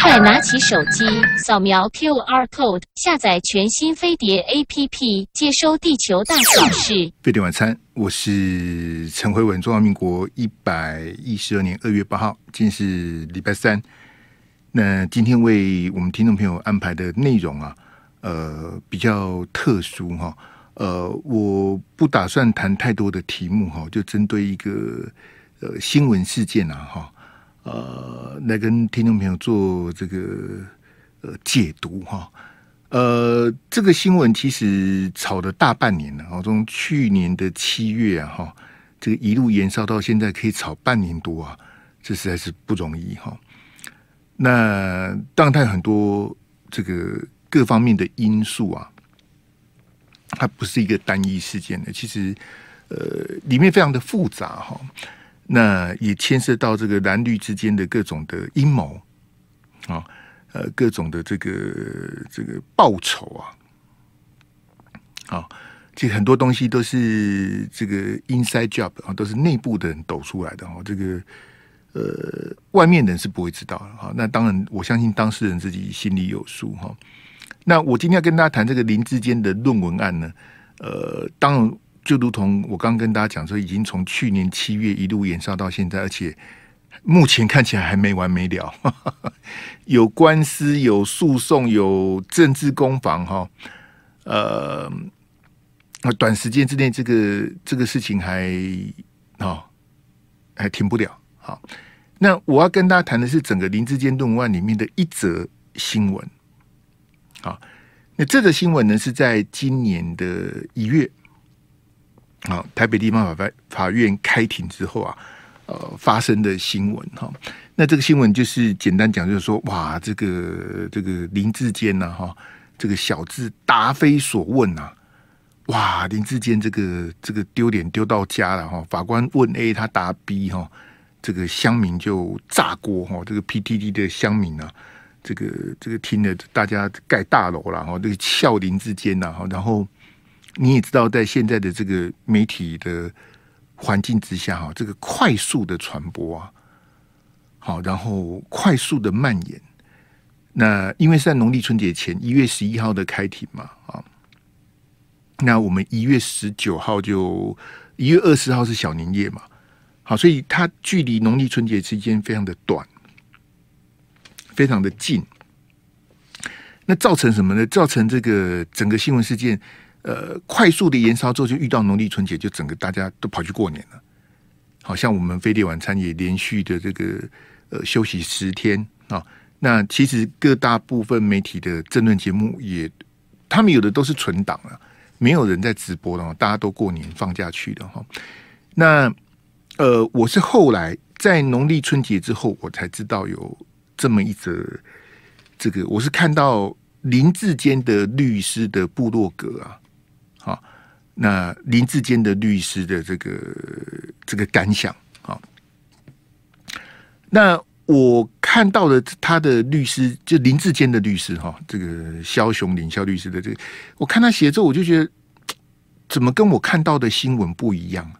快拿起手机，扫描 QR code，下载全新飞碟 APP，接收地球大小事。飞碟晚餐，我是陈慧文。中华民国一百一十二年二月八号，今天是礼拜三。那今天为我们听众朋友安排的内容啊，呃，比较特殊哈。呃，我不打算谈太多的题目哈，就针对一个呃新闻事件啊哈。呃，来跟听众朋友做这个呃解读哈。呃，这个新闻其实炒了大半年了，哦，从去年的七月啊哈，这个一路延烧到现在，可以炒半年多啊，这实在是不容易哈。那当然，它有很多这个各方面的因素啊，它不是一个单一事件的，其实呃，里面非常的复杂哈。那也牵涉到这个蓝绿之间的各种的阴谋啊，呃，各种的这个这个报酬啊，啊，其实很多东西都是这个 inside job 啊，都是内部的人抖出来的哈。这个呃，外面人是不会知道的哈。那当然，我相信当事人自己心里有数哈。那我今天要跟大家谈这个林智坚的论文案呢，呃，当然。就如同我刚跟大家讲说，已经从去年七月一路延烧到现在，而且目前看起来还没完没了，有官司、有诉讼、有政治攻防，哈，呃，短时间之内，这个这个事情还哦还停不了。好，那我要跟大家谈的是整个林志坚论文案里面的一则新闻。好，那这则新闻呢是在今年的一月。好，台北地方法法院开庭之后啊，呃，发生的新闻哈。那这个新闻就是简单讲，就是说，哇，这个这个林志坚呐，哈，这个小智答非所问呐，哇，林志坚这个这个丢脸丢到家了哈。法官问 A，他答 B 哈，这个乡民就炸锅哈。这个 PTT 的乡民啊，这个这个听了大家盖大楼了哈，这个笑林志坚呐哈，然后。你也知道，在现在的这个媒体的环境之下，哈，这个快速的传播啊，好，然后快速的蔓延。那因为是在农历春节前一月十一号的开庭嘛，啊，那我们一月十九号就一月二十号是小年夜嘛，好，所以它距离农历春节期间非常的短，非常的近。那造成什么呢？造成这个整个新闻事件。呃，快速的延烧之后，就遇到农历春节，就整个大家都跑去过年了。好像我们飞碟晚餐也连续的这个呃休息十天啊。那其实各大部分媒体的政论节目也，他们有的都是存档了，没有人在直播的，大家都过年放假去的哈。那呃，我是后来在农历春节之后，我才知道有这么一则这个，我是看到林志坚的律师的部落格啊。那林志坚的律师的这个这个感想啊，那我看到了他的律师，就林志坚的律师哈，这个肖雄林肖律师的这个，我看他写之后，我就觉得怎么跟我看到的新闻不一样？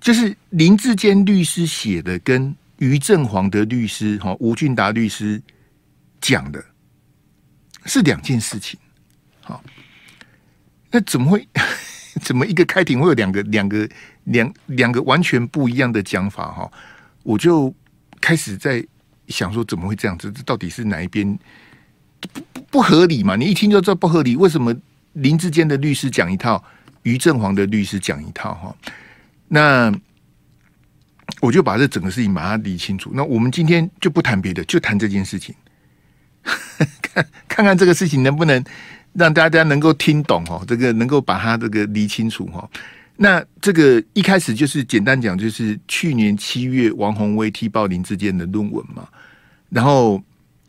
就是林志坚律师写的，跟于正煌的律师哈吴俊达律师讲的是两件事情，好。那怎么会？怎么一个开庭会有两个、两个、两两个完全不一样的讲法？哈，我就开始在想说，怎么会这样子？这到底是哪一边不不不合理嘛？你一听就知道不合理。为什么林志坚的律师讲一套，于正煌的律师讲一套？哈，那我就把这整个事情把它理清楚。那我们今天就不谈别的，就谈这件事情，看看看这个事情能不能。让大家能够听懂哦，这个能够把它这个理清楚哈。那这个一开始就是简单讲，就是去年七月王宏威踢爆林志坚的论文嘛。然后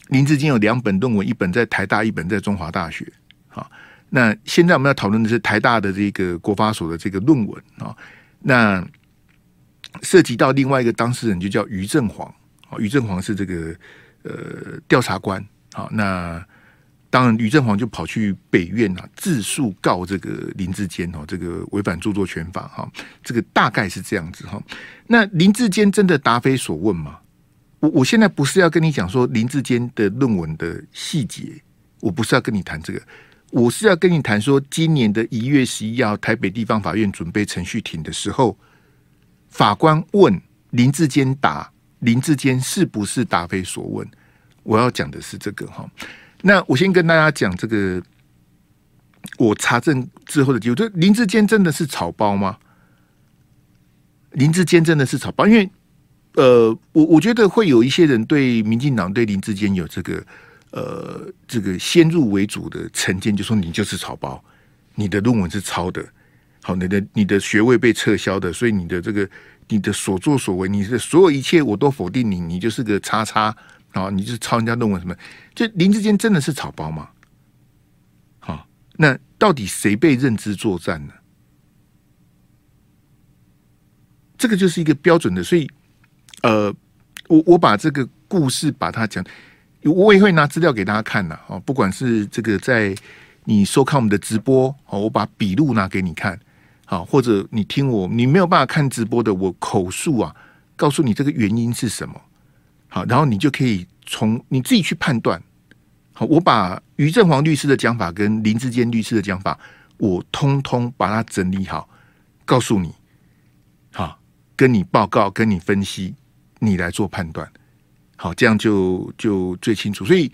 林志坚有两本论文，一本在台大，一本在中华大学。好，那现在我们要讨论的是台大的这个国发所的这个论文啊。那涉及到另外一个当事人，就叫于正煌。啊于正煌是这个呃调查官。好，那。当然，于正煌就跑去北院啊，自诉告这个林志坚哦，这个违反著作权法哈，这个大概是这样子哈。那林志坚真的答非所问吗？我我现在不是要跟你讲说林志坚的论文的细节，我不是要跟你谈这个，我是要跟你谈说，今年的一月十一号，台北地方法院准备程序庭的时候，法官问林志坚答，林志坚是不是答非所问？我要讲的是这个哈。那我先跟大家讲这个，我查证之后的结果，就林志坚真的是草包吗？林志坚真的是草包？因为呃，我我觉得会有一些人对民进党对林志坚有这个呃这个先入为主的成见，就说你就是草包，你的论文是抄的。好，你的你的学位被撤销的，所以你的这个你的所作所为，你的所有一切我都否定你，你就是个叉叉啊！你就抄人家论文什么？就林志坚真的是草包吗？好，那到底谁被认知作战呢？这个就是一个标准的，所以呃，我我把这个故事把它讲，我也会拿资料给大家看的啊，不管是这个在你收看我们的直播，哦，我把笔录拿给你看。好，或者你听我，你没有办法看直播的，我口述啊，告诉你这个原因是什么。好，然后你就可以从你自己去判断。好，我把于正煌律师的讲法跟林志坚律师的讲法，我通通把它整理好，告诉你。好，跟你报告，跟你分析，你来做判断。好，这样就就最清楚。所以，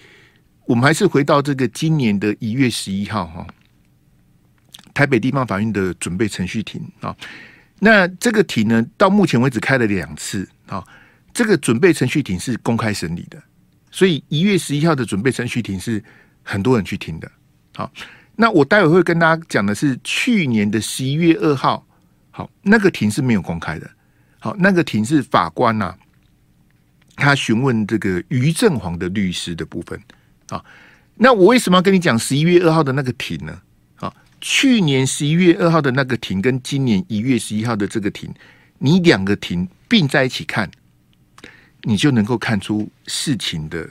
我们还是回到这个今年的一月十一号哈。台北地方法院的准备程序庭啊，那这个庭呢，到目前为止开了两次啊。这个准备程序庭是公开审理的，所以一月十一号的准备程序庭是很多人去听的。好，那我待会会跟大家讲的是去年的十一月二号，好，那个庭是没有公开的。好，那个庭是法官呐、他询问这个于正煌的律师的部分啊。那我为什么要跟你讲十一月二号的那个庭呢？啊去年十一月二号的那个庭，跟今年一月十一号的这个庭，你两个庭并在一起看，你就能够看出事情的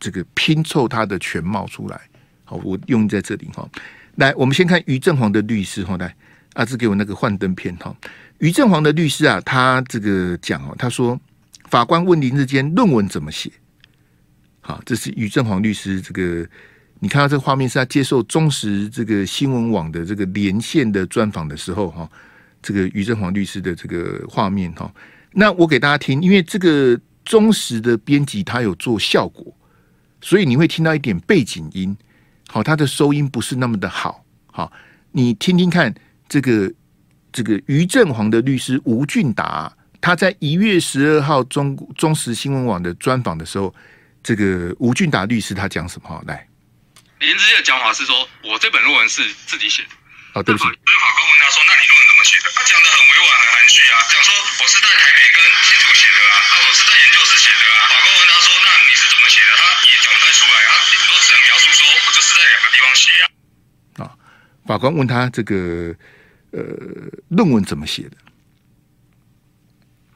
这个拼凑它的全貌出来。好，我用在这里哈。来，我们先看于正煌的律师哈。来，阿志给我那个幻灯片哈。于正煌的律师啊，他这个讲哦，他说法官问林志坚论文怎么写？好，这是于正煌律师这个。你看到这个画面是他接受中时这个新闻网的这个连线的专访的时候，哈，这个于正煌律师的这个画面，哈。那我给大家听，因为这个忠实的编辑他有做效果，所以你会听到一点背景音，好，他的收音不是那么的好，好，你听听看这个这个于振煌的律师吴俊达，他在一月十二号中中时新闻网的专访的时候，这个吴俊达律师他讲什么？哈，来。林智坚的讲法是说，我这本论文是自己写的。哦，对不起。所以法官问他说：“那你论文怎么写的？”他讲的很委婉、很含蓄啊，讲说我是在台北跟新竹写的啊，那我是在研究室写的啊。法官问他说：“那你是怎么写的？”他也讲不太出来啊，顶多只能描述说我就是在两个地方写啊。啊，法官问他这个呃论文怎么写的？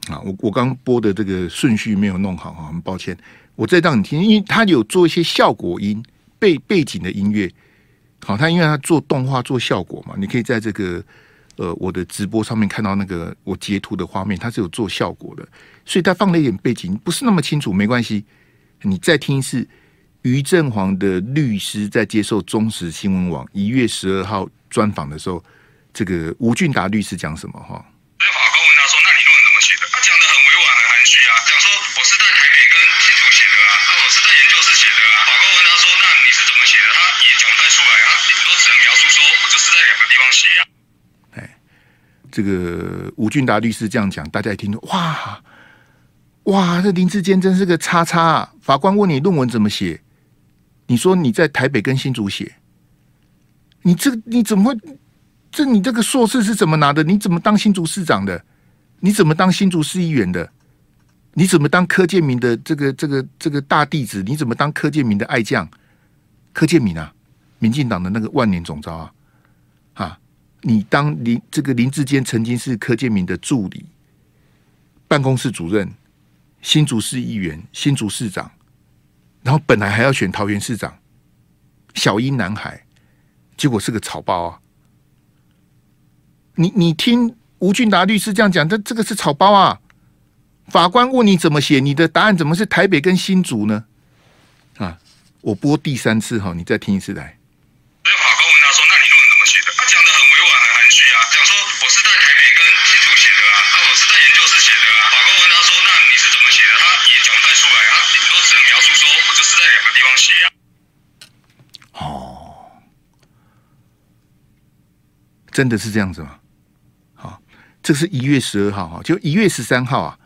啊，我我刚播的这个顺序没有弄好啊，很抱歉。我再让你听，因为他有做一些效果音。背背景的音乐，好，他因为他做动画做效果嘛，你可以在这个呃我的直播上面看到那个我截图的画面，他是有做效果的，所以他放了一点背景，不是那么清楚，没关系，你再听一次。于振煌的律师在接受中时新闻网一月十二号专访的时候，这个吴俊达律师讲什么哈？哎这个吴俊达律师这样讲，大家一听，哇哇，这林志坚真是个叉叉啊！法官问你论文怎么写，你说你在台北跟新竹写，你这你怎么会？这你这个硕士是怎么拿的？你怎么当新竹市长的？你怎么当新竹市议员的？你怎么当柯建明的这个这个这个大弟子？你怎么当柯建明的爱将？柯建明啊，民进党的那个万年总召啊，啊！你当林这个林志坚曾经是柯建铭的助理、办公室主任、新竹市议员、新竹市长，然后本来还要选桃园市长，小英男孩，结果是个草包啊！你你听吴俊达律师这样讲，这这个是草包啊！法官问你怎么写，你的答案怎么是台北跟新竹呢？啊，我播第三次哈，你再听一次来。真的是这样子吗？好，这是一月十二号哈，就一月十三号啊，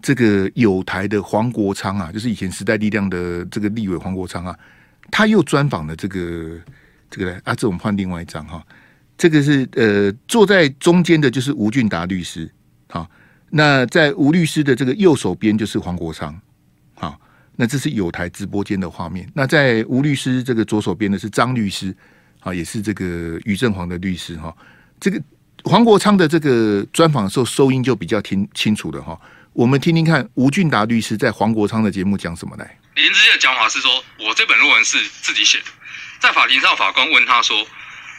这个友台的黄国昌啊，就是以前时代力量的这个立委黄国昌啊，他又专访了这个这个啊，这我们换另外一张哈，这个是呃坐在中间的就是吴俊达律师，啊，那在吴律师的这个右手边就是黄国昌，好，那这是友台直播间的画面，那在吴律师这个左手边的是张律师，啊，也是这个于正煌的律师哈。这个黄国昌的这个专访的时候，收音就比较听清楚的哈。我们听听看吴俊达律师在黄国昌的节目讲什么来。林智坚的讲法是说，我这本论文是自己写的，在法庭上法官问他说，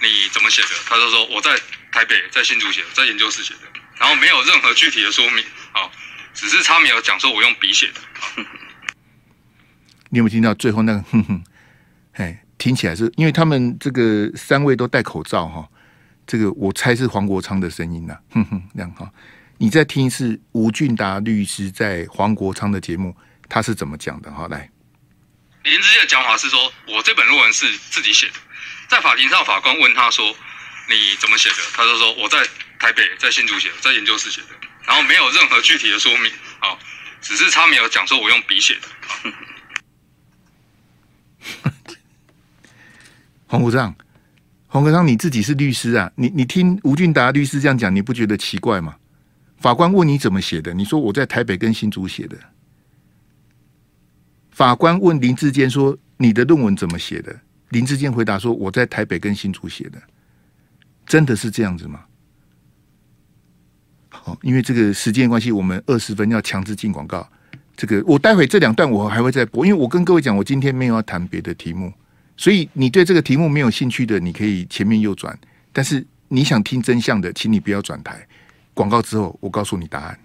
你怎么写的？他就说我在台北在新竹写的，在研究室写的，然后没有任何具体的说明，啊，只是他没有讲说我用笔写的。你有没有听到最后那个哼哼？哎，听起来是因为他们这个三位都戴口罩哈。这个我猜是黄国昌的声音呐，哼哼，这样哈。你再听一次吴俊达律师在黄国昌的节目，他是怎么讲的？哈，来，林志杰的讲法是说，我这本论文是自己写的，在法庭上法官问他说，你怎么写的？他就说我在台北在新竹写的，在研究室写的，然后没有任何具体的说明啊，只是他没有讲说我用笔写的。黄国昌。黄国昌，你自己是律师啊？你你听吴俊达律师这样讲，你不觉得奇怪吗？法官问你怎么写的，你说我在台北跟新竹写的。法官问林志坚说你的论文怎么写的？林志坚回答说我在台北跟新竹写的。真的是这样子吗？好，因为这个时间关系，我们二十分要强制进广告。这个我待会这两段我还会再播，因为我跟各位讲，我今天没有要谈别的题目。所以你对这个题目没有兴趣的，你可以前面右转。但是你想听真相的，请你不要转台。广告之后，我告诉你答案。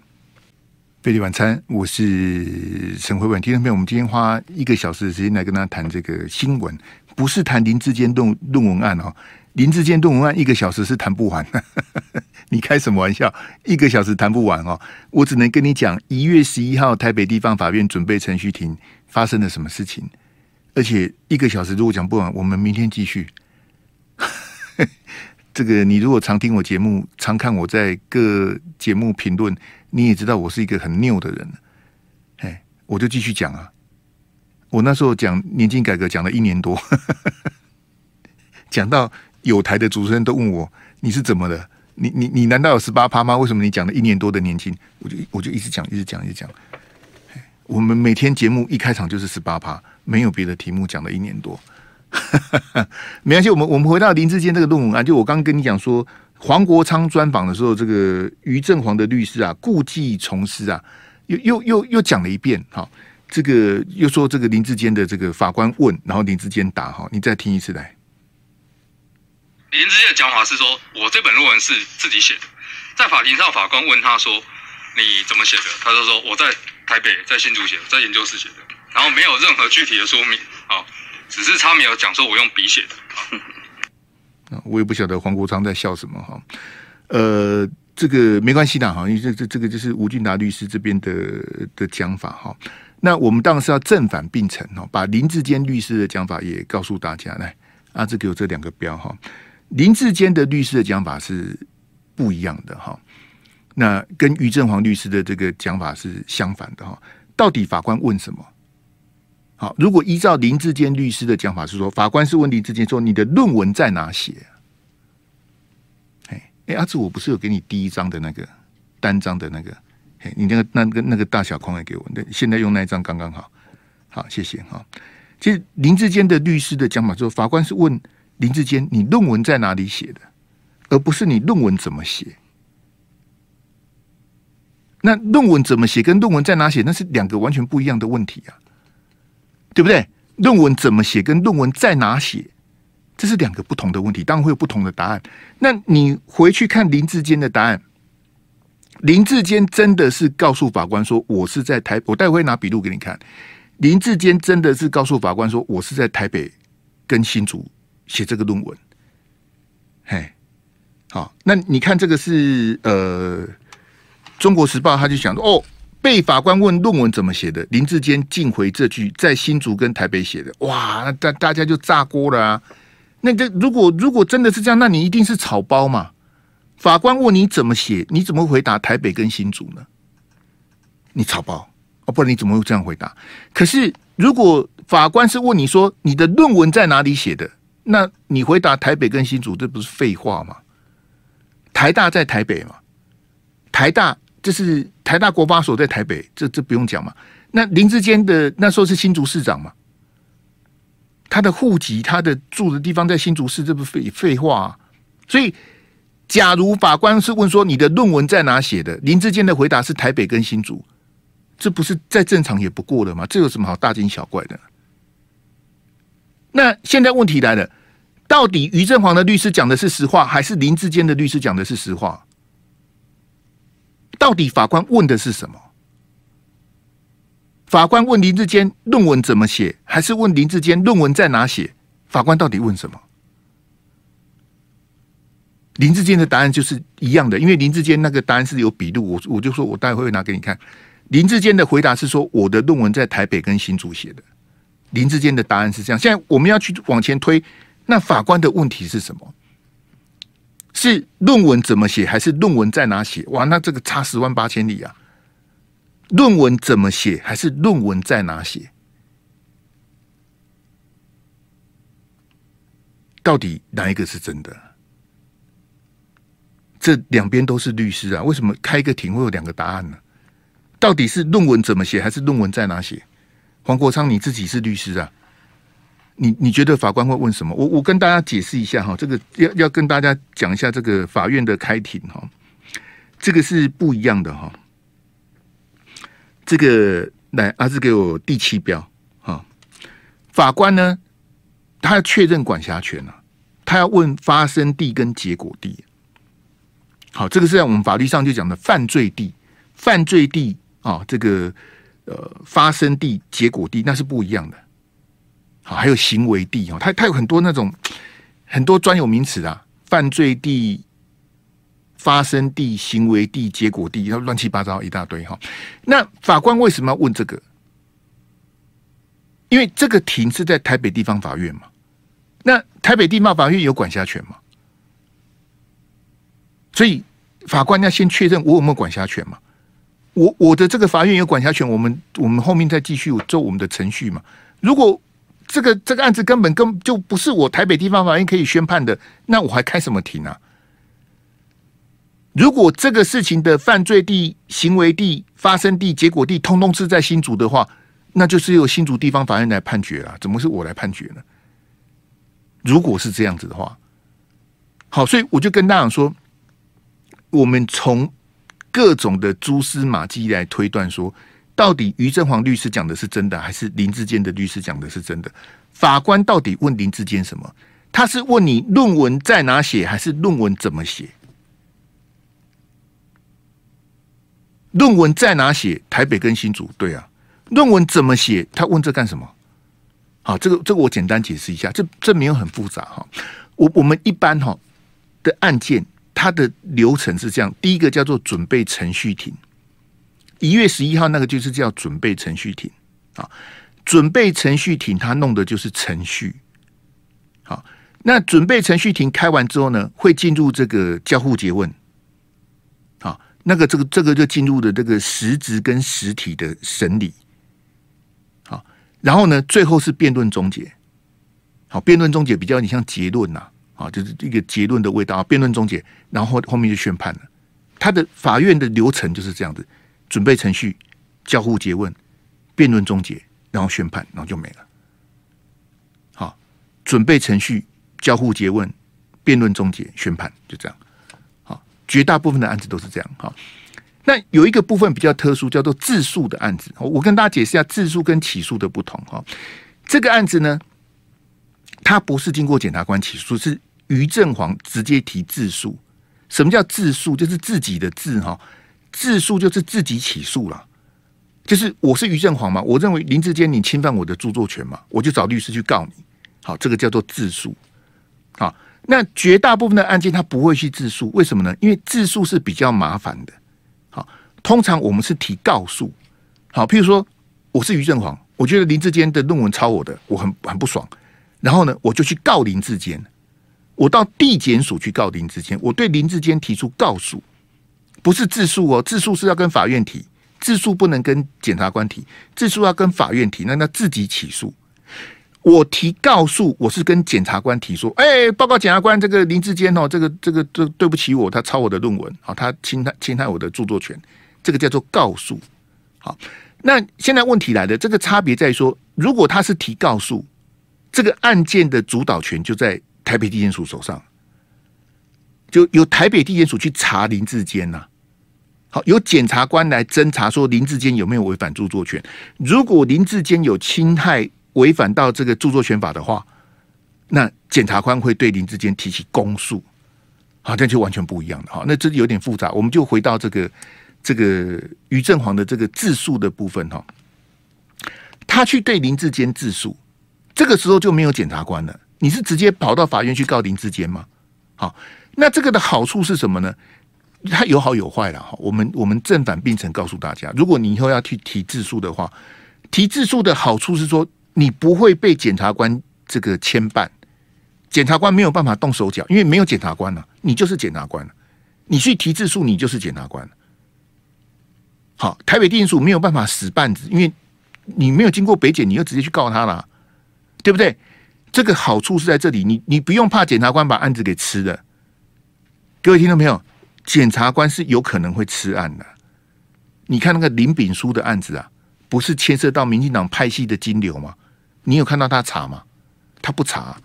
飞碟晚餐，我是陈辉文。听众朋友，我们今天花一个小时的时间来跟大家谈这个新闻，不是谈林志坚论论文案哦。林志坚论文案一个小时是谈不完的，你开什么玩笑？一个小时谈不完哦。我只能跟你讲，一月十一号台北地方法院准备程序庭发生了什么事情。而且一个小时如果讲不完，我们明天继续。这个你如果常听我节目，常看我在各节目评论，你也知道我是一个很拗的人。哎，我就继续讲啊。我那时候讲年金改革讲了一年多，讲到有台的主持人都问我，你是怎么了？你你你难道有十八趴吗？为什么你讲了一年多的年金？我就我就一直讲，一直讲，一直讲。我们每天节目一开场就是十八趴，没有别的题目讲了一年多，没关系。我们我们回到林志坚这个论文案，就我刚刚跟你讲说，黄国昌专访的时候，这个于正煌的律师啊，故技重施啊，又又又又讲了一遍。哈，这个又说这个林志坚的这个法官问，然后林志坚答。哈，你再听一次来。林志坚的讲法是说，我这本论文是自己写的，在法庭上法官问他说，你怎么写的？他就说我在。台北在新竹写的，在研究室写的，然后没有任何具体的说明啊，只是他没有讲说我用笔写的。我也不晓得黄国昌在笑什么哈。呃，这个没关系的哈，因为这这这个就是吴俊达律师这边的的讲法哈。那我们当然是要正反并陈哈，把林志坚律师的讲法也告诉大家来阿志给我这两个标哈。林志坚的律师的讲法是不一样的哈。那跟于正煌律师的这个讲法是相反的哈，到底法官问什么？好，如果依照林志坚律师的讲法是说，法官是问林志坚说：“你的论文在哪写？”哎哎，阿志，我不是有给你第一张的那个单张的那个？哎，你那个那个那个大小框也给我，那现在用那一张刚刚好。好，谢谢哈。其实林志坚的律师的讲法说，法官是问林志坚：“你论文在哪里写的？”而不是你论文怎么写。那论文怎么写，跟论文在哪写，那是两个完全不一样的问题啊，对不对？论文怎么写，跟论文在哪写，这是两个不同的问题，当然会有不同的答案。那你回去看林志坚的答案，林志坚真的是告诉法官说，我是在台，我待会拿笔录给你看。林志坚真的是告诉法官说，我是在台北跟新竹写这个论文。嘿，好，那你看这个是呃，《中国时报》他就想说，哦，被法官问论文怎么写的，林志坚竟回这句在新竹跟台北写的，哇，那大大家就炸锅了啊！那这如果如果真的是这样，那你一定是草包嘛？法官问你怎么写，你怎么回答台北跟新竹呢？你草包。哦，不然你怎么会这样回答？可是如果法官是问你说你的论文在哪里写的，那你回答台北跟新竹，这不是废话吗？台大在台北嘛？台大这是台大国发所在台北，这这不用讲嘛？那林志坚的那时候是新竹市长嘛？他的户籍、他的住的地方在新竹市，这不废废话？所以，假如法官是问说你的论文在哪写的，林志坚的回答是台北跟新竹。这不是再正常也不过了吗？这有什么好大惊小怪的？那现在问题来了，到底于正煌的律师讲的是实话，还是林志坚的律师讲的是实话？到底法官问的是什么？法官问林志坚论文怎么写，还是问林志坚论文在哪写？法官到底问什么？林志坚的答案就是一样的，因为林志坚那个答案是有笔录，我我就说我待会会拿给你看。林志坚的回答是说：“我的论文在台北跟新竹写的。”林志坚的答案是这样。现在我们要去往前推，那法官的问题是什么？是论文怎么写，还是论文在哪写？哇，那这个差十万八千里啊！论文怎么写，还是论文在哪写？到底哪一个是真的？这两边都是律师啊，为什么开个庭会有两个答案呢？到底是论文怎么写，还是论文在哪写？黄国昌，你自己是律师啊，你你觉得法官会问什么？我我跟大家解释一下哈，这个要要跟大家讲一下这个法院的开庭哈，这个是不一样的哈。这个来，阿志给我第七标哈，法官呢，他要确认管辖权啊，他要问发生地跟结果地。好，这个是在我们法律上就讲的犯罪地，犯罪地。啊、这个呃，发生地、结果地那是不一样的。好，还有行为地哦，它它有很多那种很多专有名词啊，犯罪地、发生地、行为地、结果地，它乱七八糟一大堆哈。那法官为什么要问这个？因为这个庭是在台北地方法院嘛。那台北地方法院有管辖权嘛？所以法官要先确认我有没有管辖权嘛？我我的这个法院有管辖权，我们我们后面再继续做我们的程序嘛。如果这个这个案子根本根本就不是我台北地方法院可以宣判的，那我还开什么庭啊？如果这个事情的犯罪地、行为地、发生地、结果地，通通是在新竹的话，那就是由新竹地方法院来判决了。怎么是我来判决呢？如果是这样子的话，好，所以我就跟大家说，我们从。各种的蛛丝马迹来推断，说到底于正煌律师讲的是真的，还是林志坚的律师讲的是真的？法官到底问林志坚什么？他是问你论文在哪写，还是论文怎么写？论文在哪写？台北跟新竹，对啊。论文怎么写？他问这干什么？好，这个这个我简单解释一下，这这没有很复杂哈。我我们一般哈的案件。它的流程是这样：第一个叫做准备程序庭，一月十一号那个就是叫准备程序庭啊。准备程序庭，他弄的就是程序。好，那准备程序庭开完之后呢，会进入这个交互诘问。好，那个这个这个就进入了这个实质跟实体的审理。好，然后呢，最后是辩论终结。好，辩论终结比较你像结论呐。啊，就是一个结论的味道，辩论终结，然后后面就宣判了。他的法院的流程就是这样子：准备程序、交互詰问、辩论终结，然后宣判，然后就没了。好，准备程序、交互詰问、辩论终结、宣判，就这样。好，绝大部分的案子都是这样。好，那有一个部分比较特殊，叫做自诉的案子。我跟大家解释一下自诉跟起诉的不同。哈，这个案子呢。他不是经过检察官起诉，是于正煌直接提自诉。什么叫自诉？就是自己的自哈，自诉就是自己起诉了，就是我是于正煌嘛，我认为林志坚你侵犯我的著作权嘛，我就找律师去告你。好，这个叫做自诉。好，那绝大部分的案件他不会去自诉，为什么呢？因为自诉是比较麻烦的。好，通常我们是提告诉。好，譬如说我是于正煌，我觉得林志坚的论文抄我的，我很很不爽，然后呢，我就去告林志坚，我到地检署去告林志坚，我对林志坚提出告诉。不是自诉哦，自诉是要跟法院提，自诉不能跟检察官提，自诉要跟法院提，那那自己起诉。我提告诉，我是跟检察官提说，哎，报告检察官，这个林志坚哦，这个这个这对不起我，他抄我的论文，好，他侵害侵害我的著作权，这个叫做告诉。好，那现在问题来了，这个差别在说，如果他是提告诉，这个案件的主导权就在台北地检署手上，就由台北地检署去查林志坚呐。好，由检察官来侦查，说林志坚有没有违反著作权。如果林志坚有侵害、违反到这个著作权法的话，那检察官会对林志坚提起公诉。好，这就完全不一样了。好，那这有点复杂，我们就回到这个这个于正煌的这个自诉的部分哈。他去对林志坚自诉，这个时候就没有检察官了。你是直接跑到法院去告林志坚吗？好，那这个的好处是什么呢？它有好有坏了哈，我们我们正反并陈告诉大家，如果你以后要去提自诉的话，提自诉的好处是说，你不会被检察官这个牵绊，检察官没有办法动手脚，因为没有检察官了，你就是检察官，你去提自诉，你就是检察官。好，台北地检署没有办法使绊子，因为你没有经过北检，你又直接去告他了，对不对？这个好处是在这里，你你不用怕检察官把案子给吃了。各位听众朋友。检察官是有可能会吃案的。你看那个林炳书的案子啊，不是牵涉到民进党派系的金流吗？你有看到他查吗？他不查。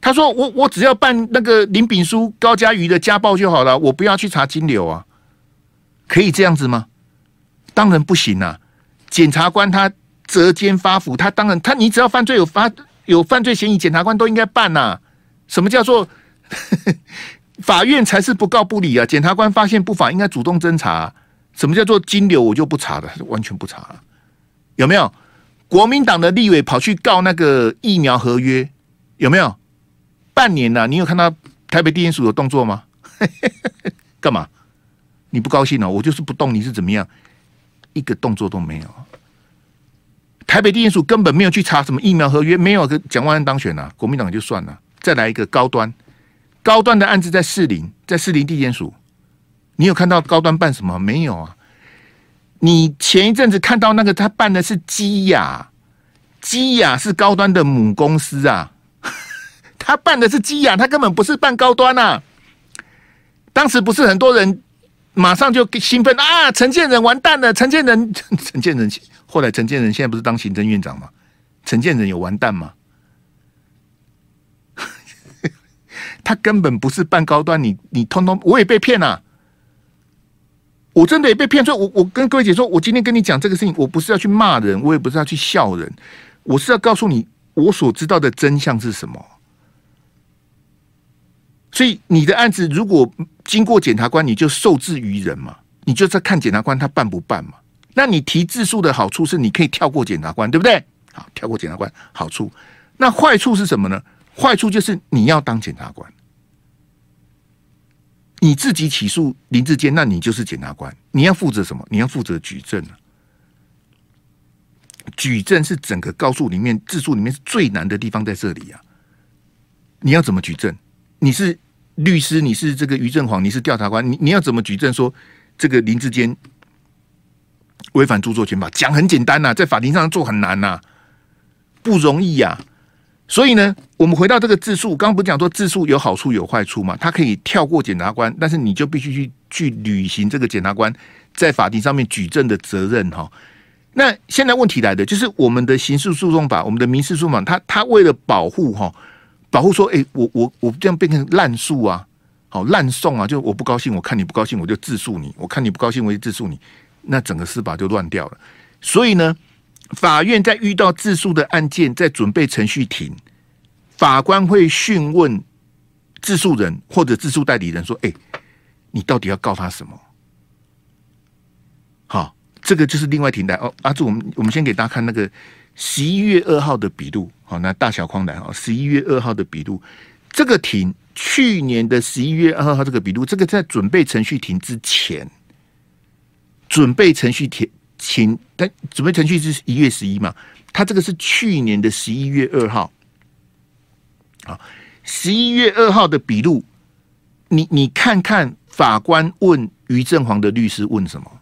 他说：“我我只要办那个林炳书、高嘉瑜的家暴就好了，我不要去查金流啊。”可以这样子吗？当然不行啊！检察官他责奸发福，他当然他你只要犯罪有发有犯罪嫌疑，检察官都应该办呐、啊。什么叫做？法院才是不告不理啊！检察官发现不法，应该主动侦查。什么叫做金流？我就不查了，完全不查了。有没有国民党的立委跑去告那个疫苗合约？有没有半年了？你有看到台北地检署的动作吗？干嘛？你不高兴了？我就是不动，你是怎么样？一个动作都没有。台北地检署根本没有去查什么疫苗合约，没有个蒋万安当选了啊，国民党就算了，再来一个高端。高端的案子在士林，在士林地检署，你有看到高端办什么？没有啊！你前一阵子看到那个他办的是基雅，基雅是高端的母公司啊，他办的是基雅，他根本不是办高端啊！当时不是很多人马上就兴奋啊！陈建仁完蛋了，陈建仁，陈建仁后来陈建仁现在不是当行政院长吗？陈建仁有完蛋吗？他根本不是办高端，你你通通我也被骗了、啊，我真的也被骗。所以我我跟各位姐说，我今天跟你讲这个事情，我不是要去骂人，我也不是要去笑人，我是要告诉你我所知道的真相是什么。所以你的案子如果经过检察官，你就受制于人嘛，你就在看检察官他办不办嘛。那你提自诉的好处是你可以跳过检察官，对不对？好，跳过检察官好处，那坏处是什么呢？坏处就是你要当检察官，你自己起诉林志坚，那你就是检察官，你要负责什么？你要负责举证啊！举证是整个告诉里面自诉里面是最难的地方，在这里啊！你要怎么举证？你是律师，你是这个于正煌，你是调查官，你你要怎么举证说这个林志坚违反著作权法？讲很简单呐、啊，在法庭上做很难呐、啊，不容易呀、啊。所以呢，我们回到这个自诉，刚刚不是讲说自诉有好处有坏处嘛？他可以跳过检察官，但是你就必须去去履行这个检察官在法庭上面举证的责任哈。那现在问题来的就是我们的刑事诉讼法、我们的民事诉讼法，他他为了保护哈，保护说，哎，我我我这样变成滥诉啊，好滥送啊，就我不高兴，我看你不高兴，我就自诉你；我看你不高兴，我就自诉你，那整个司法就乱掉了。所以呢。法院在遇到自诉的案件，在准备程序庭，法官会讯问自诉人或者自诉代理人说：“哎，你到底要告他什么？好这个就是另外停台哦。阿柱，我们我们先给大家看那个十一月二号的笔录，好，那大小框来哈，十一月二号的笔录，这个停去年的十一月二号这个笔录，这个在准备程序停之前，准备程序停请，但准备程序是一月十一嘛，他这个是去年的十一月二号，啊，十一月二号的笔录，你你看看法官问于正煌的律师问什么？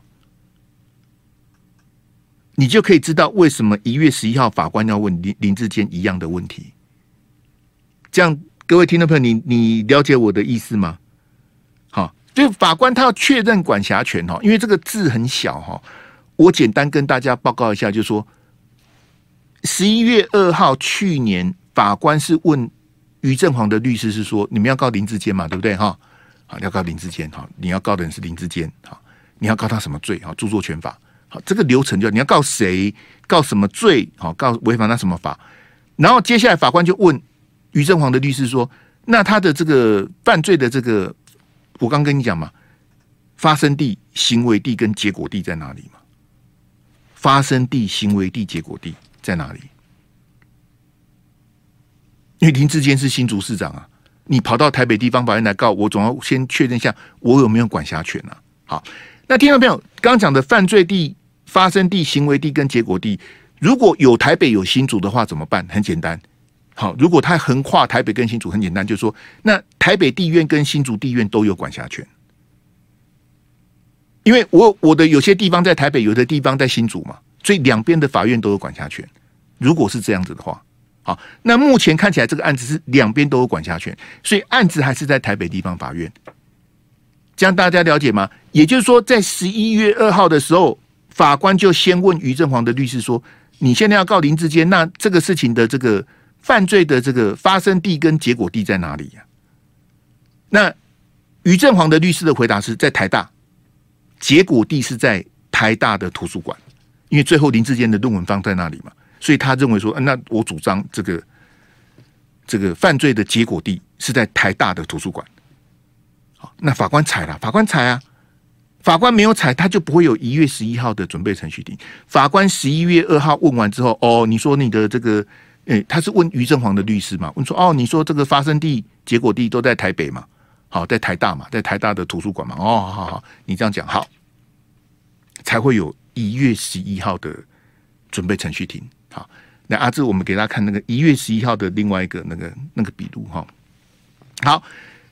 你就可以知道为什么一月十一号法官要问林林志坚一样的问题。这样，各位听众朋友，你你了解我的意思吗？好，就法官他要确认管辖权哈，因为这个字很小哈。我简单跟大家报告一下，就是说十一月二号去年法官是问于正煌的律师是说，你们要告林志坚嘛，对不对哈？好，要告林志坚哈，你要告的人是林志坚哈，你要告他什么罪哈？著作权法。好，这个流程就你要告谁，告什么罪？好，告违反他什么法？然后接下来法官就问于正煌的律师说：“那他的这个犯罪的这个，我刚跟你讲嘛，发生地、行为地跟结果地在哪里嘛？发生地、行为地、结果地在哪里？因为林智坚是新竹市长啊，你跑到台北地方法院来告我，总要先确认一下我有没有管辖权啊。好，那听到没有？刚刚讲的犯罪地。发生地、行为地跟结果地，如果有台北有新竹的话，怎么办？很简单，好，如果他横跨台北跟新竹，很简单，就是说，那台北地院跟新竹地院都有管辖权，因为我我的有些地方在台北，有的地方在新竹嘛，所以两边的法院都有管辖权。如果是这样子的话，好，那目前看起来这个案子是两边都有管辖权，所以案子还是在台北地方法院，这样大家了解吗？也就是说，在十一月二号的时候。法官就先问于正煌的律师说：“你现在要告林志坚，那这个事情的这个犯罪的这个发生地跟结果地在哪里呀？”那于正煌的律师的回答是在台大，结果地是在台大的图书馆，因为最后林志坚的论文放在那里嘛，所以他认为说：“那我主张这个这个犯罪的结果地是在台大的图书馆。”好，那法官采了，法官采啊。法官没有采，他就不会有一月十一号的准备程序庭。法官十一月二号问完之后，哦，你说你的这个，诶、他是问于正煌的律师嘛？问说，哦，你说这个发生地、结果地都在台北嘛？好，在台大嘛，在台大的图书馆嘛？哦，好好，你这样讲好，才会有一月十一号的准备程序庭。好，那阿志，我们给大家看那个一月十一号的另外一个那个那个笔录哈。好。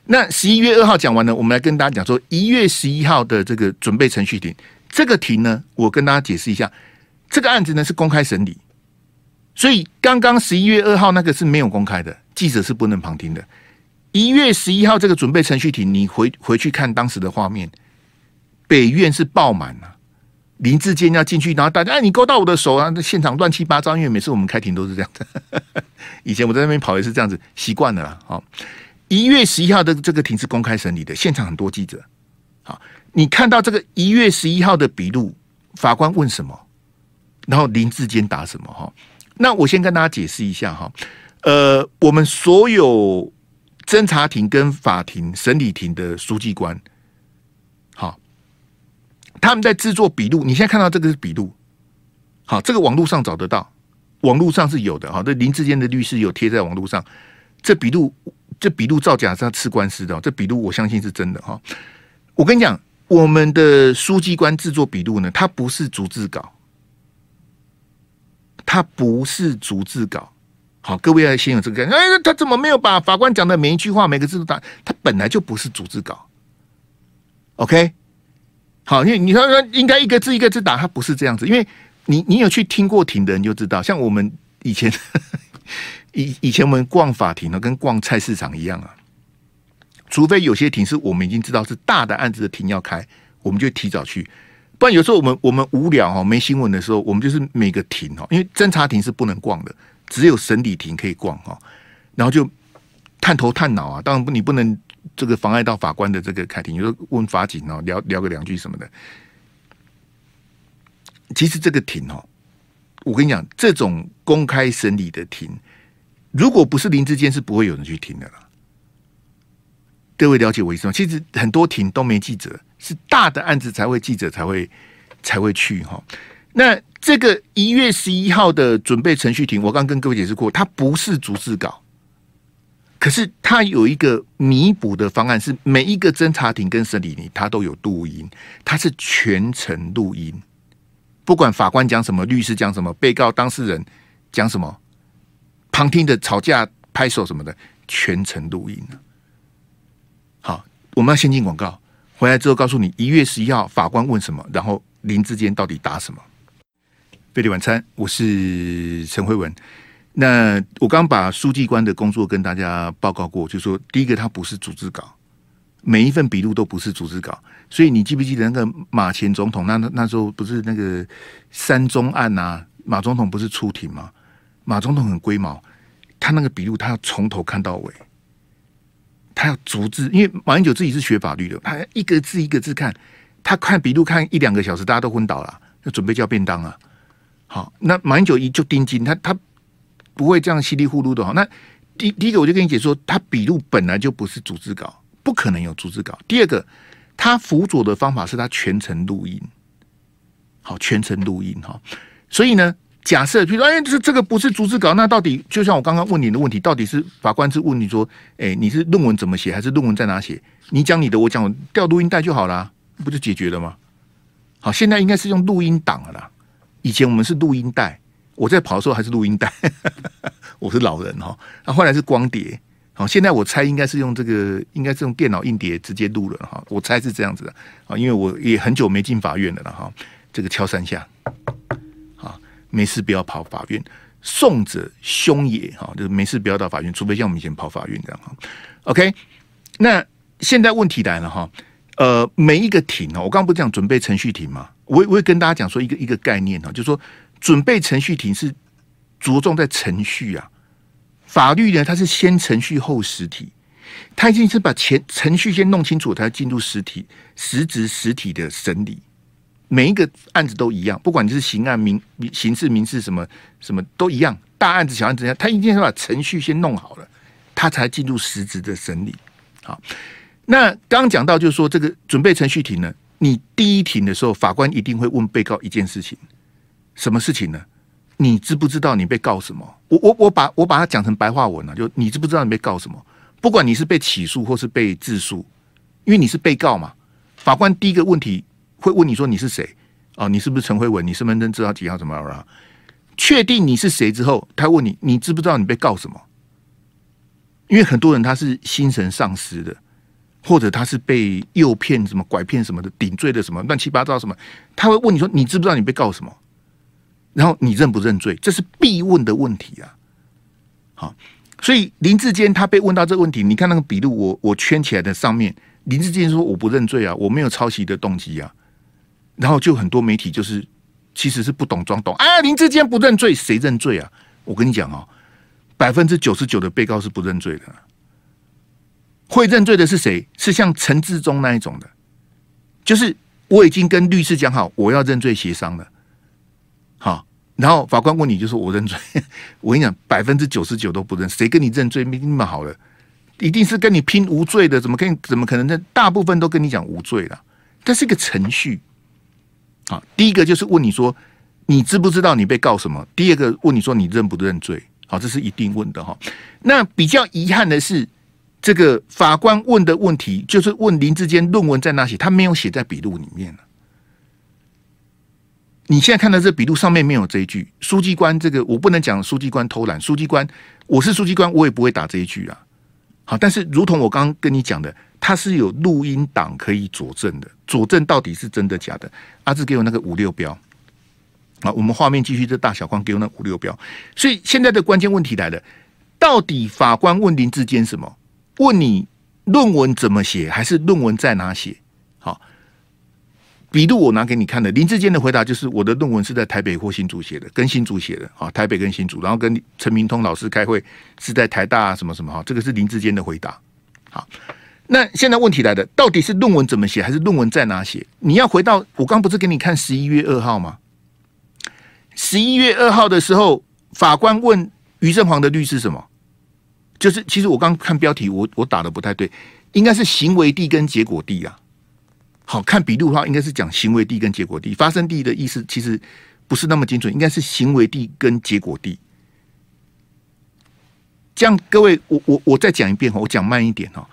那十一月二号讲完了，我们来跟大家讲说一月十一号的这个准备程序庭，这个庭呢，我跟大家解释一下，这个案子呢是公开审理，所以刚刚十一月二号那个是没有公开的，记者是不能旁听的。一月十一号这个准备程序庭，你回回去看当时的画面，北院是爆满了，林志坚要进去，然后大家，你勾到我的手啊，那现场乱七八糟，因为每次我们开庭都是这样的，以前我在那边跑也是这样子，习惯了啦，好。一月十一号的这个庭是公开审理的，现场很多记者。好，你看到这个一月十一号的笔录，法官问什么，然后林志坚答什么？哈，那我先跟大家解释一下哈。呃，我们所有侦查庭跟法庭审理庭的书记官，好，他们在制作笔录。你现在看到这个是笔录，好，这个网络上找得到，网络上是有的。哈，这林志坚的律师有贴在网络上，这笔录。这笔录造假是要吃官司的，这笔录我相信是真的哈。我跟你讲，我们的书记官制作笔录呢，他不是逐字稿，他不是逐字稿。好，各位要先有这个概念。哎，他怎么没有把法官讲的每一句话、每个字都打？他本来就不是逐字稿。OK，好，因为你说说应该一个字一个字打，他不是这样子。因为你你有去听过庭的人就知道，像我们以前。以以前我们逛法庭呢，跟逛菜市场一样啊。除非有些庭是我们已经知道是大的案子的庭要开，我们就提早去。不然有时候我们我们无聊哈，没新闻的时候，我们就是每个庭哦，因为侦查庭是不能逛的，只有审理庭可以逛哈。然后就探头探脑啊，当然不，你不能这个妨碍到法官的这个开庭，你说问法警哦，聊聊个两句什么的。其实这个庭哦，我跟你讲，这种公开审理的庭。如果不是林志坚，是不会有人去听的了。各位了解我意思吗？其实很多庭都没记者，是大的案子才会记者才会才会去哈。那这个一月十一号的准备程序庭，我刚跟各位解释过，它不是逐字稿，可是它有一个弥补的方案，是每一个侦查庭跟审理庭它都有录音，它是全程录音，不管法官讲什么，律师讲什么，被告当事人讲什么，旁听的吵架拍手什么的，全程录音。好，我们要先进广告，回来之后告诉你一月十一号法官问什么，然后林志坚到底答什么。飞碟晚餐，我是陈慧文。那我刚把书记官的工作跟大家报告过，就说第一个，他不是组织稿，每一份笔录都不是组织稿。所以你记不记得那个马前总统？那那时候不是那个三中案啊？马总统不是出庭吗？马总统很龟毛，他那个笔录他要从头看到尾，他要逐字，因为马英九自己是学法律的，他一个字一个字看，他看笔录看一两个小时，大家都昏倒了，要准备叫便当啊。好，那马英九一就盯紧他，他不会这样稀里糊涂的。好，那第第一个我就跟你解说，他笔录本来就不是逐字稿，不可能有逐字稿。第二个，他辅佐的方法是他全程录音，好，全程录音哈。所以呢，假设比如说，哎，这这个不是逐字稿，那到底就像我刚刚问你的问题，到底是法官是问你说，哎，你是论文怎么写，还是论文在哪写？你讲你的，我讲我，调录音带就好了，不就解决了吗？好，现在应该是用录音档了啦。以前我们是录音带，我在跑的时候还是录音带，我是老人哈。那后来是光碟，好，现在我猜应该是用这个，应该是用电脑硬碟直接录了哈。我猜是这样子的啊，因为我也很久没进法院了了哈。这个敲三下，啊，没事不要跑法院，送者凶也哈，就是没事不要到法院，除非像我们以前跑法院这样哈。OK，那现在问题来了哈，呃，每一个庭哦，我刚刚不是讲准备程序庭吗？我我会跟大家讲说一个一个概念啊，就是说准备程序庭是着重在程序啊，法律呢它是先程序后实体，它一定是把前程序先弄清楚，才进入实体实质实体的审理。每一个案子都一样，不管你是刑案、民刑事、民事什么什么都一样，大案子、小案子，它一定是把程序先弄好了，它才进入实质的审理。好，那刚讲到就是说这个准备程序庭呢。你第一庭的时候，法官一定会问被告一件事情，什么事情呢？你知不知道你被告什么？我我我把我把它讲成白话文了，就你知不知道你被告什么？不管你是被起诉或是被自诉，因为你是被告嘛。法官第一个问题会问你说你是谁？哦，你是不是陈慧文？你身份证字号几号？怎么了？确定你是谁之后，他问你你知不知道你被告什么？因为很多人他是心神丧失的。或者他是被诱骗、什么拐骗什么的顶罪的什么乱七八糟什么，他会问你说：“你知不知道你被告什么？”然后你认不认罪？这是必问的问题啊！好，所以林志坚他被问到这个问题，你看那个笔录，我我圈起来的上面，林志坚说：“我不认罪啊，我没有抄袭的动机啊。”然后就很多媒体就是其实是不懂装懂啊，林志坚不认罪，谁认罪啊？我跟你讲哦，百分之九十九的被告是不认罪的。会认罪的是谁？是像陈志忠那一种的，就是我已经跟律师讲好，我要认罪协商了。好，然后法官问你，就说我认罪。我跟你讲，百分之九十九都不认，谁跟你认罪没那么好了？一定是跟你拼无罪的，怎么可以？怎么可能？那大部分都跟你讲无罪了。这是一个程序。好，第一个就是问你说，你知不知道你被告什么？第二个问你说，你认不认罪？好，这是一定问的哈。那比较遗憾的是。这个法官问的问题就是问林志坚论文在哪写，他没有写在笔录里面。你现在看到这笔录上面没有这一句，书记官这个我不能讲书记官偷懒，书记官我是书记官，我也不会打这一句啊。好，但是如同我刚刚跟你讲的，他是有录音档可以佐证的，佐证到底是真的假的。阿志给我那个五六标，好，我们画面继续这大小框给我那五六标。所以现在的关键问题来了，到底法官问林志坚什么？问你论文怎么写，还是论文在哪写？好，笔录我拿给你看的。林志坚的回答就是：我的论文是在台北或新竹写的，跟新竹写的。啊，台北跟新竹，然后跟陈明通老师开会是在台大什么什么？哈，这个是林志坚的回答。好，那现在问题来了，到底是论文怎么写，还是论文在哪写？你要回到我刚不是给你看十一月二号吗？十一月二号的时候，法官问于正煌的律师什么？就是，其实我刚看标题，我我打的不太对，应该是行为地跟结果地啊。好看笔录的话，应该是讲行为地跟结果地。发生地的意思其实不是那么精准，应该是行为地跟结果地。这样，各位，我我我再讲一遍哈，我讲慢一点哈。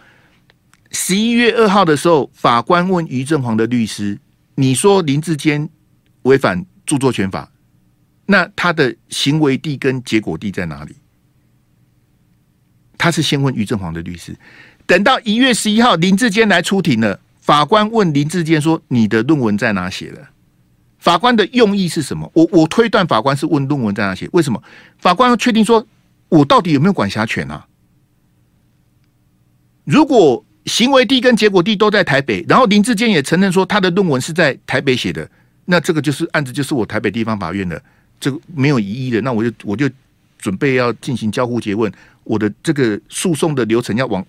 十一月二号的时候，法官问于正煌的律师：“你说林志坚违反著作权法，那他的行为地跟结果地在哪里？”他是先问于正煌的律师，等到一月十一号林志坚来出庭了，法官问林志坚说：“你的论文在哪写的？”法官的用意是什么？我我推断法官是问论文在哪写。为什么？法官要确定说。我到底有没有管辖权啊？如果行为地跟结果地都在台北，然后林志坚也承认说他的论文是在台北写的，那这个就是案子就是我台北地方法院的，这个没有疑义的。那我就我就准备要进行交互詰问，我的这个诉讼的流程要往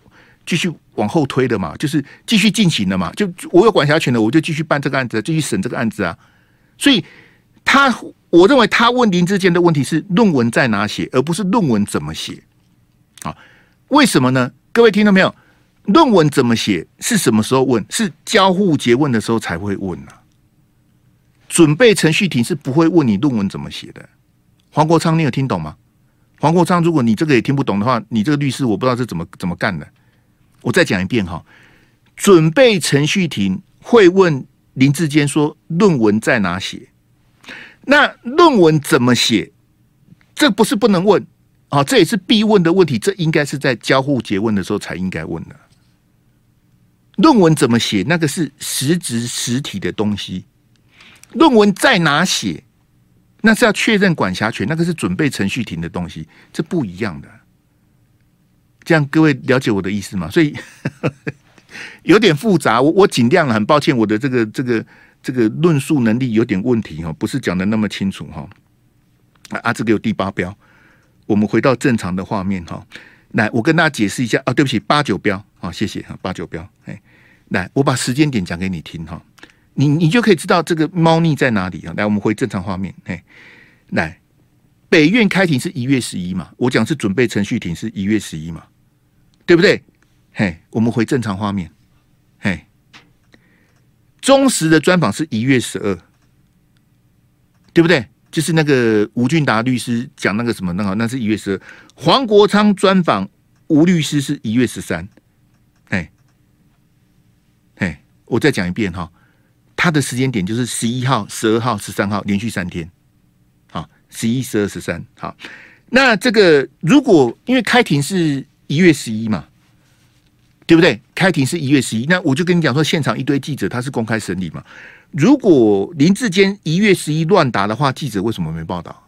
继续往后推的嘛，就是继续进行的嘛。就我有管辖权的，我就继续办这个案子，继续审这个案子啊。所以他。我认为他问林志坚的问题是论文在哪写，而不是论文怎么写。啊，为什么呢？各位听到没有？论文怎么写是什么时候问？是交互结问的时候才会问呐、啊。准备程序庭是不会问你论文怎么写的。黄国昌，你有听懂吗？黄国昌，如果你这个也听不懂的话，你这个律师我不知道是怎么怎么干的。我再讲一遍哈，准备程序庭会问林志坚说论文在哪写。那论文怎么写？这不是不能问啊，这也是必问的问题。这应该是在交互结问的时候才应该问的。论文怎么写？那个是实质实体的东西。论文在哪写？那是要确认管辖权，那个是准备程序庭的东西，这不一样的。这样各位了解我的意思吗？所以有点复杂，我我尽量了很抱歉，我的这个这个。这个论述能力有点问题哈，不是讲的那么清楚哈。啊，这个有第八标，我们回到正常的画面哈。来，我跟大家解释一下啊，对不起，八九标，好，谢谢哈，八九标，哎，来，我把时间点讲给你听哈，你你就可以知道这个猫腻在哪里啊。来，我们回正常画面，哎，来，北院开庭是一月十一嘛，我讲是准备程序庭是一月十一嘛，对不对？嘿，我们回正常画面，嘿。忠实的专访是一月十二，对不对？就是那个吴俊达律师讲那个什么，那好，那是一月十二。黄国昌专访吴律师是一月十三。哎，哎，我再讲一遍哈，他的时间点就是十一号、十二号、十三号，连续三天。好，十一、十二、十三。好，那这个如果因为开庭是一月十一嘛。对不对？开庭是一月十一，那我就跟你讲说，现场一堆记者，他是公开审理嘛。如果林志坚一月十一乱答的话，记者为什么没报道？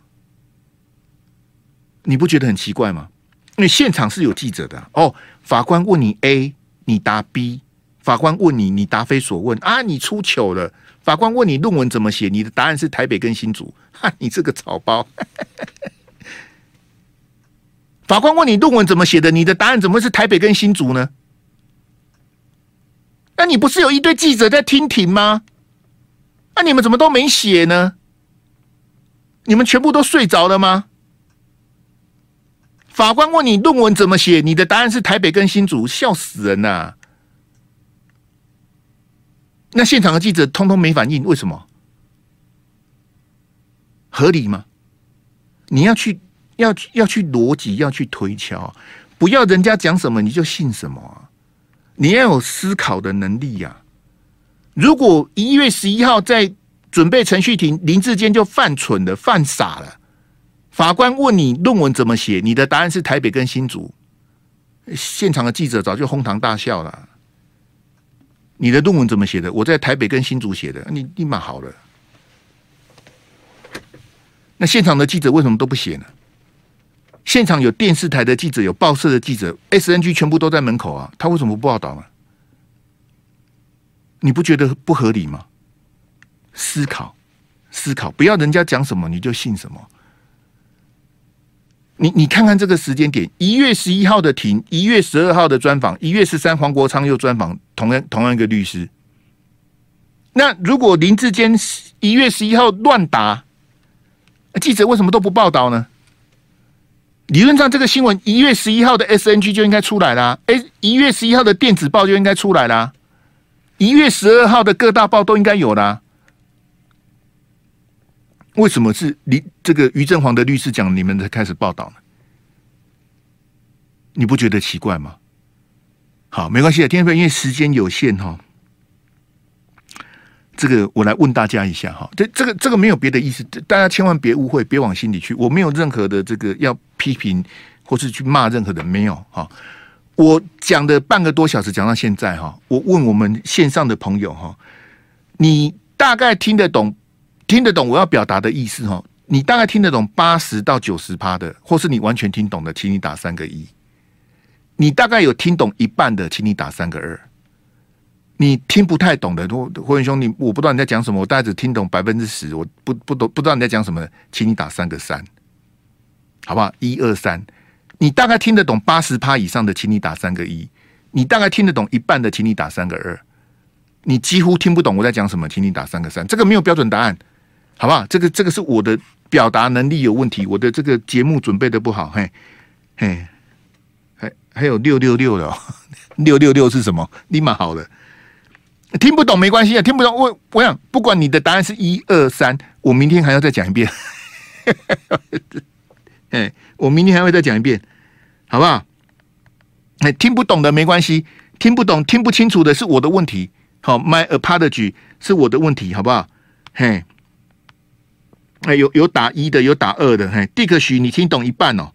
你不觉得很奇怪吗？因为现场是有记者的哦。法官问你 A，你答 B；法官问你，你答非所问啊，你出糗了。法官问你论文怎么写，你的答案是台北跟新竹，哈，你这个草包。法官问你论文怎么写的，你的答案怎么会是台北跟新竹呢？那你不是有一堆记者在听庭吗？那你们怎么都没写呢？你们全部都睡着了吗？法官问你论文怎么写，你的答案是台北跟新竹，笑死人呐！那现场的记者通通没反应，为什么？合理吗？你要去要要去逻辑，要去推敲，不要人家讲什么你就信什么啊。你要有思考的能力呀、啊！如果一月十一号在准备程序庭，林志坚就犯蠢了、犯傻了。法官问你论文怎么写，你的答案是台北跟新竹，现场的记者早就哄堂大笑了。你的论文怎么写的？我在台北跟新竹写的，你立马好了。那现场的记者为什么都不写呢？现场有电视台的记者，有报社的记者，SNG 全部都在门口啊，他为什么不报道呢？你不觉得不合理吗？思考，思考，不要人家讲什么你就信什么。你你看看这个时间点，一月十一号的庭，一月十二号的专访，一月十三黄国昌又专访同样同样一个律师。那如果林志坚一月十一号乱答，记者为什么都不报道呢？理论上，这个新闻一月十一号的 SNG 就应该出来啦。哎，一月十一号的电子报就应该出来啦。一月十二号的各大报都应该有啦。为什么是你这个于正煌的律师讲，你们才开始报道呢？你不觉得奇怪吗？好，没关系的，听众朋友，因为时间有限哈，这个我来问大家一下哈，这这个这个没有别的意思，大家千万别误会，别往心里去，我没有任何的这个要批评或是去骂任何人，没有哈。我讲的半个多小时讲到现在哈，我问我们线上的朋友哈，你大概听得懂？听得懂我要表达的意思哈？你大概听得懂八十到九十趴的，或是你完全听懂的，请你打三个一。你大概有听懂一半的，请你打三个二。你听不太懂的，霍元兄，你我不知道你在讲什么，我大概只听懂百分之十，我不不懂不知道你在讲什么，请你打三个三，好不好？一二三。你大概听得懂八十趴以上的，请你打三个一。你大概听得懂一半的，请你打三个二。你几乎听不懂我在讲什么，请你打三个三。这个没有标准答案。好不好？这个这个是我的表达能力有问题，我的这个节目准备的不好，嘿，嘿，还还有六六六的、哦，六六六是什么？立马好了，听不懂没关系啊，听不懂我我想不管你的答案是一二三，我明天还要再讲一遍，哎，我明天还会再讲一遍，好不好？哎，听不懂的没关系，听不懂听不清楚的是我的问题，好，my apology 是我的问题，好不好？嘿。哎，有有打一的，有打二的，嘿，蒂克许你听懂一半哦。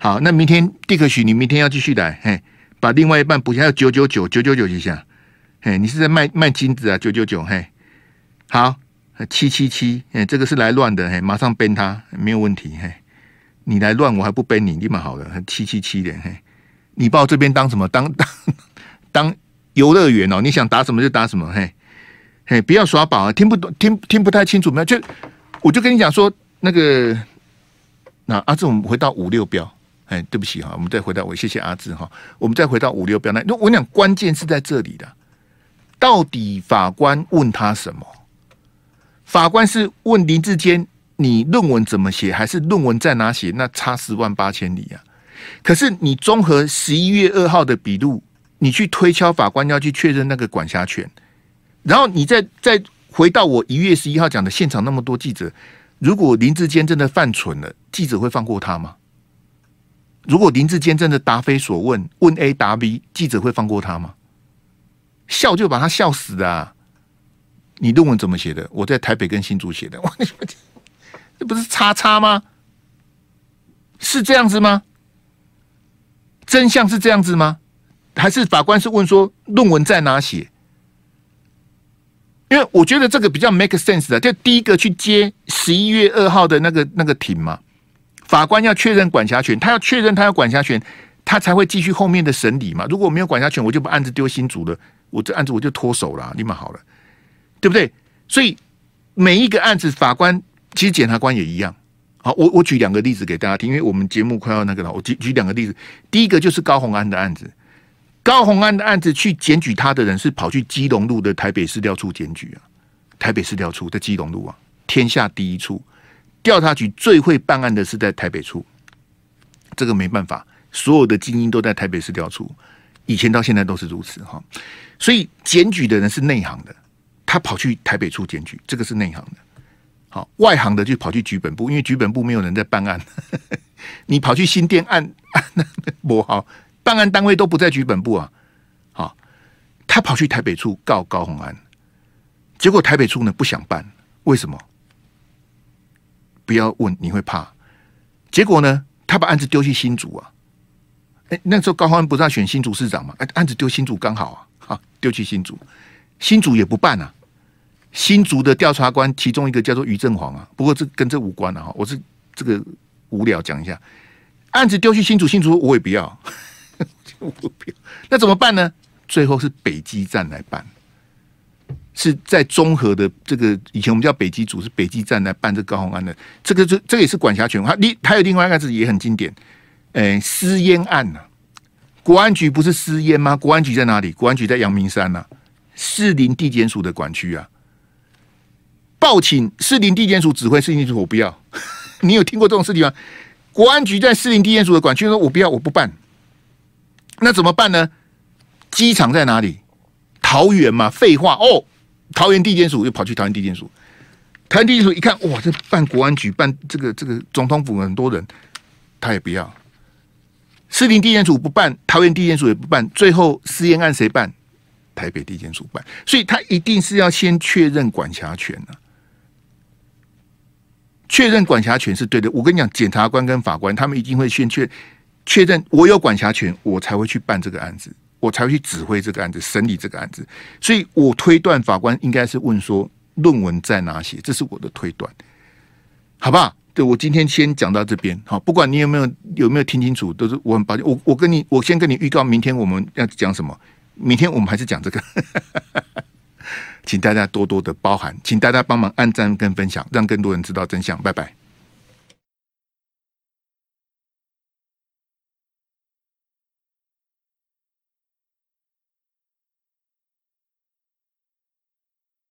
好，那明天蒂克许你明天要继续来，嘿，把另外一半补下，要九九九九九九一下，嘿，你是在卖卖金子啊？九九九，嘿，好，七七七，哎，这个是来乱的，嘿，马上 ban 他，没有问题，嘿，你来乱我还不 ban 你，立马好了，七七七的，嘿，你把我这边当什么？当当当游乐园哦？你想打什么就打什么，嘿，嘿，不要耍宝啊！听不懂，听听不太清楚，没有就。我就跟你讲说，那个，那阿志，我们回到五六标，哎，对不起哈，我们再回到我，谢谢阿志哈，我们再回到五六标。那我跟你讲，关键是在这里的，到底法官问他什么？法官是问林志坚，你论文怎么写，还是论文在哪写？那差十万八千里啊！可是你综合十一月二号的笔录，你去推敲法官要去确认那个管辖权，然后你再再。回到我一月十一号讲的现场，那么多记者，如果林志坚真的犯蠢了，记者会放过他吗？如果林志坚真的答非所问，问 A 答 B，记者会放过他吗？笑就把他笑死啊！你论文怎么写的？我在台北跟新竹写的，哇，这不是叉叉吗？是这样子吗？真相是这样子吗？还是法官是问说论文在哪写？因为我觉得这个比较 make sense 的，就第一个去接十一月二号的那个那个庭嘛，法官要确认管辖权，他要确认他要管辖权，他才会继续后面的审理嘛。如果没有管辖权，我就把案子丢新竹了，我这案子我就脱手了，立马好了，对不对？所以每一个案子，法官其实检察官也一样。好，我我举两个例子给大家听，因为我们节目快要那个了，我举举两个例子。第一个就是高虹安的案子。高虹安的案子去检举他的人是跑去基隆路的台北市调处检举啊，台北市调处在基隆路啊，天下第一处。调查局最会办案的是在台北处，这个没办法，所有的精英都在台北市调处，以前到现在都是如此哈，所以检举的人是内行的，他跑去台北处检举，这个是内行的，好，外行的就跑去局本部，因为局本部没有人在办案，你跑去新店案，不好。办案单位都不在局本部啊，好，他跑去台北处告高虹安，结果台北处呢不想办，为什么？不要问，你会怕。结果呢，他把案子丢去新竹啊，哎，那时候高虹安不是要选新竹市长吗？哎，案子丢新竹刚好啊，好，丢去新竹，新竹也不办啊。新竹的调查官其中一个叫做于正煌啊，不过这跟这无关了哈，我是这个无聊讲一下，案子丢去新竹，新竹我也不要。那怎么办呢？最后是北基站来办，是在综合的这个以前我们叫北基组，是北基站来办这高虹安的。这个这这个也是管辖权。还另还有另外一个案子也很经典，诶，私烟案呐、啊。国安局不是私烟吗？国安局在哪里？国安局在阳明山呐、啊，士林地检署的管区啊。报请士林地检署指挥士林地检署，我不要。你有听过这种事情吗？国安局在士林地检署的管区说，我不要，我不办。那怎么办呢？机场在哪里？桃园嘛，废话哦，桃园地检署又跑去桃园地检署，桃园地检署一看，哇，这办国安局办这个这个总统府很多人，他也不要。士林地检署不办，桃园地检署也不办，最后私烟案谁办？台北地检署办。所以他一定是要先确认管辖权啊，确认管辖权是对的。我跟你讲，检察官跟法官他们一定会先确确认我有管辖权，我才会去办这个案子，我才会去指挥这个案子、审理这个案子。所以我推断法官应该是问说，论文在哪写？这是我的推断，好不好？对，我今天先讲到这边，好，不管你有没有有没有听清楚，都是我很抱歉。我我跟你，我先跟你预告，明天我们要讲什么？明天我们还是讲这个，请大家多多的包涵，请大家帮忙按赞跟分享，让更多人知道真相。拜拜。